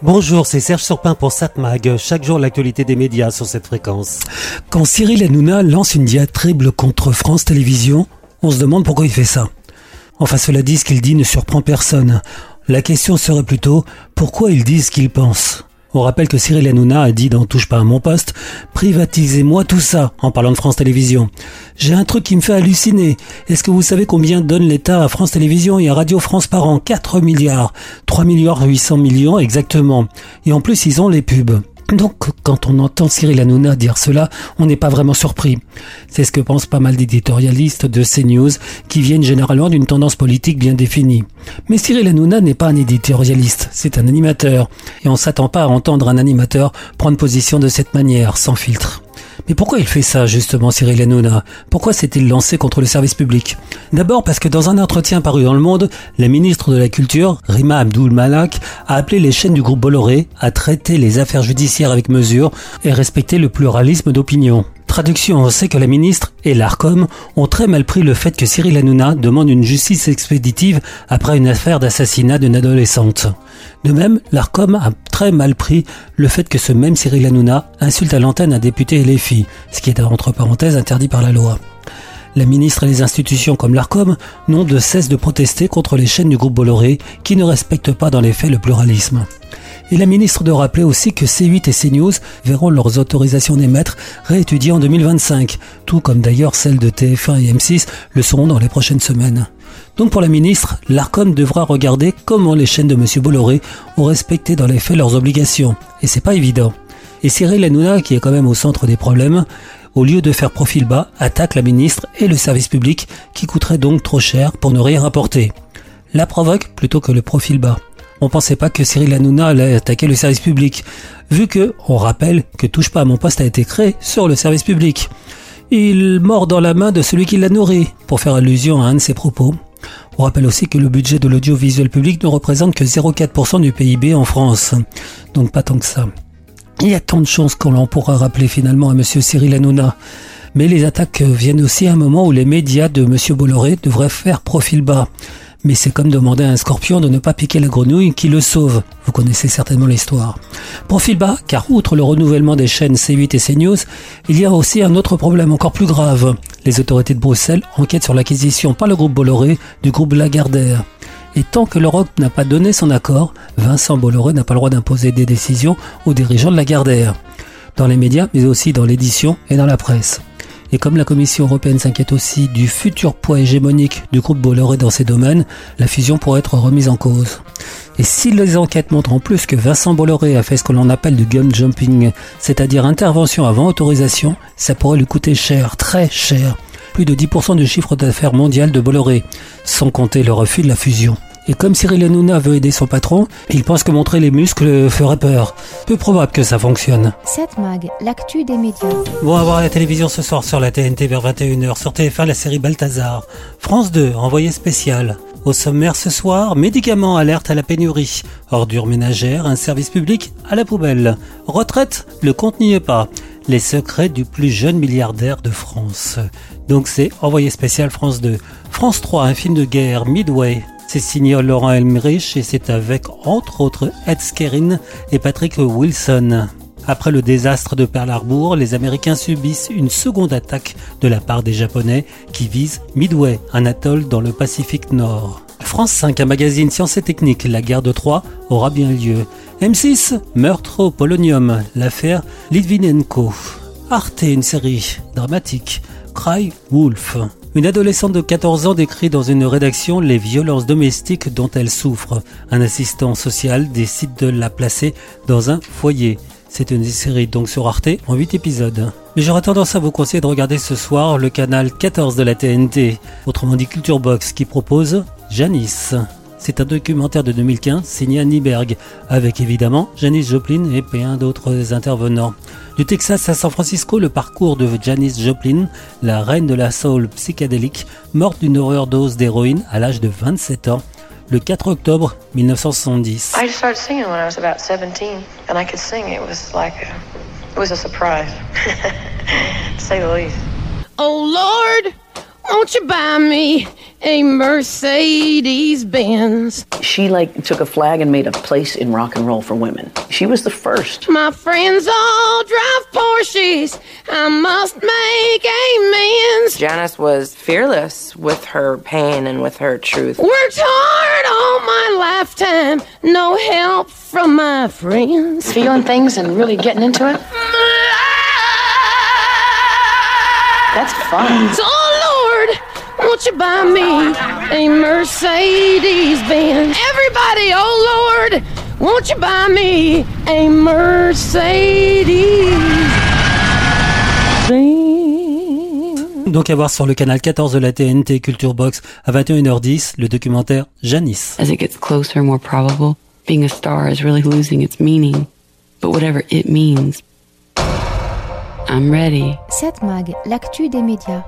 Bonjour, c'est Serge Surpin pour SatMag. Chaque jour, l'actualité des médias sur cette fréquence. Quand Cyril Hanouna lance une diatribe contre France Télévisions, on se demande pourquoi il fait ça. Enfin, cela dit, ce qu'il dit ne surprend personne. La question serait plutôt pourquoi il dit ce qu'il pense? On rappelle que Cyril Hanouna a dit dans Touche pas à mon poste, privatisez-moi tout ça, en parlant de France Télévisions. J'ai un truc qui me fait halluciner. Est-ce que vous savez combien donne l'État à France Télévisions et à Radio France par an? 4 milliards. 3 milliards 800 millions exactement. Et en plus, ils ont les pubs. Donc, quand on entend Cyril Hanouna dire cela, on n'est pas vraiment surpris. C'est ce que pensent pas mal d'éditorialistes de CNews, qui viennent généralement d'une tendance politique bien définie. Mais Cyril Hanouna n'est pas un éditorialiste, c'est un animateur. Et on s'attend pas à entendre un animateur prendre position de cette manière, sans filtre. Mais pourquoi il fait ça, justement, Cyril Hanouna? Pourquoi s'est-il lancé contre le service public? D'abord parce que dans un entretien paru dans Le Monde, la ministre de la Culture, Rima Abdul Malak, a appelé les chaînes du groupe Bolloré à traiter les affaires judiciaires avec mesure et respecter le pluralisme d'opinion. Traduction, on sait que la ministre et l'ARCOM ont très mal pris le fait que Cyril Hanouna demande une justice expéditive après une affaire d'assassinat d'une adolescente. De même, l'ARCOM a très mal pris le fait que ce même Cyril Hanouna insulte à l'antenne un député LFI, ce qui est entre parenthèses interdit par la loi. La ministre et les institutions comme l'ARCOM n'ont de cesse de protester contre les chaînes du groupe Bolloré qui ne respectent pas dans les faits le pluralisme. Et la ministre de rappeler aussi que C8 et CNews verront leurs autorisations d'émettre réétudiées en 2025, tout comme d'ailleurs celles de TF1 et M6 le seront dans les prochaines semaines. Donc pour la ministre, l'ARCOM devra regarder comment les chaînes de M. Bolloré ont respecté dans les faits leurs obligations. Et c'est pas évident. Et Cyril Hanouna, qui est quand même au centre des problèmes, au lieu de faire profil bas, attaque la ministre et le service public, qui coûterait donc trop cher pour ne rien rapporter. La provoque plutôt que le profil bas on pensait pas que Cyril Hanouna allait attaquer le service public, vu que, on rappelle, que Touche pas à mon poste a été créé sur le service public. Il mord dans la main de celui qui l'a nourri, pour faire allusion à un de ses propos. On rappelle aussi que le budget de l'audiovisuel public ne représente que 0,4% du PIB en France. Donc pas tant que ça. Il y a tant de choses qu'on l'on pourra rappeler finalement à monsieur Cyril Hanouna. Mais les attaques viennent aussi à un moment où les médias de monsieur Bolloré devraient faire profil bas mais c'est comme demander à un scorpion de ne pas piquer la grenouille qui le sauve. Vous connaissez certainement l'histoire. Profil bas, car outre le renouvellement des chaînes C8 et CNews, il y a aussi un autre problème encore plus grave. Les autorités de Bruxelles enquêtent sur l'acquisition par le groupe Bolloré du groupe Lagardère. Et tant que l'Europe n'a pas donné son accord, Vincent Bolloré n'a pas le droit d'imposer des décisions aux dirigeants de Lagardère. Dans les médias, mais aussi dans l'édition et dans la presse. Et comme la Commission européenne s'inquiète aussi du futur poids hégémonique du groupe Bolloré dans ces domaines, la fusion pourrait être remise en cause. Et si les enquêtes montrent en plus que Vincent Bolloré a fait ce que l'on appelle du gun jumping, c'est-à-dire intervention avant autorisation, ça pourrait lui coûter cher, très cher, plus de 10% du chiffre d'affaires mondial de Bolloré, sans compter le refus de la fusion. Et comme Cyril Hanouna veut aider son patron, il pense que montrer les muscles ferait peur. Peu probable que ça fonctionne. 7 Mag, l'actu des médias. Bon, à voir la télévision ce soir sur la TNT vers 21h. Sur TF1, la série Balthazar. France 2, envoyé spécial. Au sommaire ce soir, médicaments alerte à la pénurie. Ordures ménagères, un service public à la poubelle. Retraite, le compte n'y est pas. Les secrets du plus jeune milliardaire de France. Donc c'est envoyé spécial France 2. France 3, un film de guerre, Midway. C'est signé Laurent Elmerich et c'est avec, entre autres, Ed Skerin et Patrick Wilson. Après le désastre de Pearl Harbor, les Américains subissent une seconde attaque de la part des Japonais qui vise Midway, un atoll dans le Pacifique Nord. France 5, un magazine Sciences et Techniques, la guerre de Troie aura bien lieu. M6, meurtre au polonium, l'affaire Litvinenko. Arte, une série dramatique. Cry Wolf. Une adolescente de 14 ans décrit dans une rédaction les violences domestiques dont elle souffre. Un assistant social décide de la placer dans un foyer. C'est une série donc sur Arte en 8 épisodes. Mais j'aurais tendance à vous conseiller de regarder ce soir le canal 14 de la TNT, autrement dit Culture Box, qui propose Janice. C'est un documentaire de 2015 signé Annie Berg, avec évidemment Janice Joplin et plein d'autres intervenants. Du Texas à San Francisco, le parcours de Janis Joplin, la reine de la soul psychédélique, morte d'une overdose d'héroïne à l'âge de 27 ans, le 4 octobre 1970. I started singing when I was about 17, and I could sing. It was like a, it was a surprise, to say the least. Oh Lord, Won't you buy me a Mercedes Benz? She like took a flag and made a place in rock and roll for women. She was the first. My friends all drive Porsches. I must make amends. Janice was fearless with her pain and with her truth. Worked hard all my lifetime. No help from my friends. Feeling things and really getting into it? That's fun. Won't you buy me a Mercedes Benz? Everybody, oh Lord, won't you buy me a Mercedes Benz? Donc à voir sur le canal 14 de la TNT Culture Box à 21h10, le documentaire Janice. As it gets closer, more probable, being a star is really losing its meaning. But whatever it means, I'm ready. 7 Mag, l'actu des médias.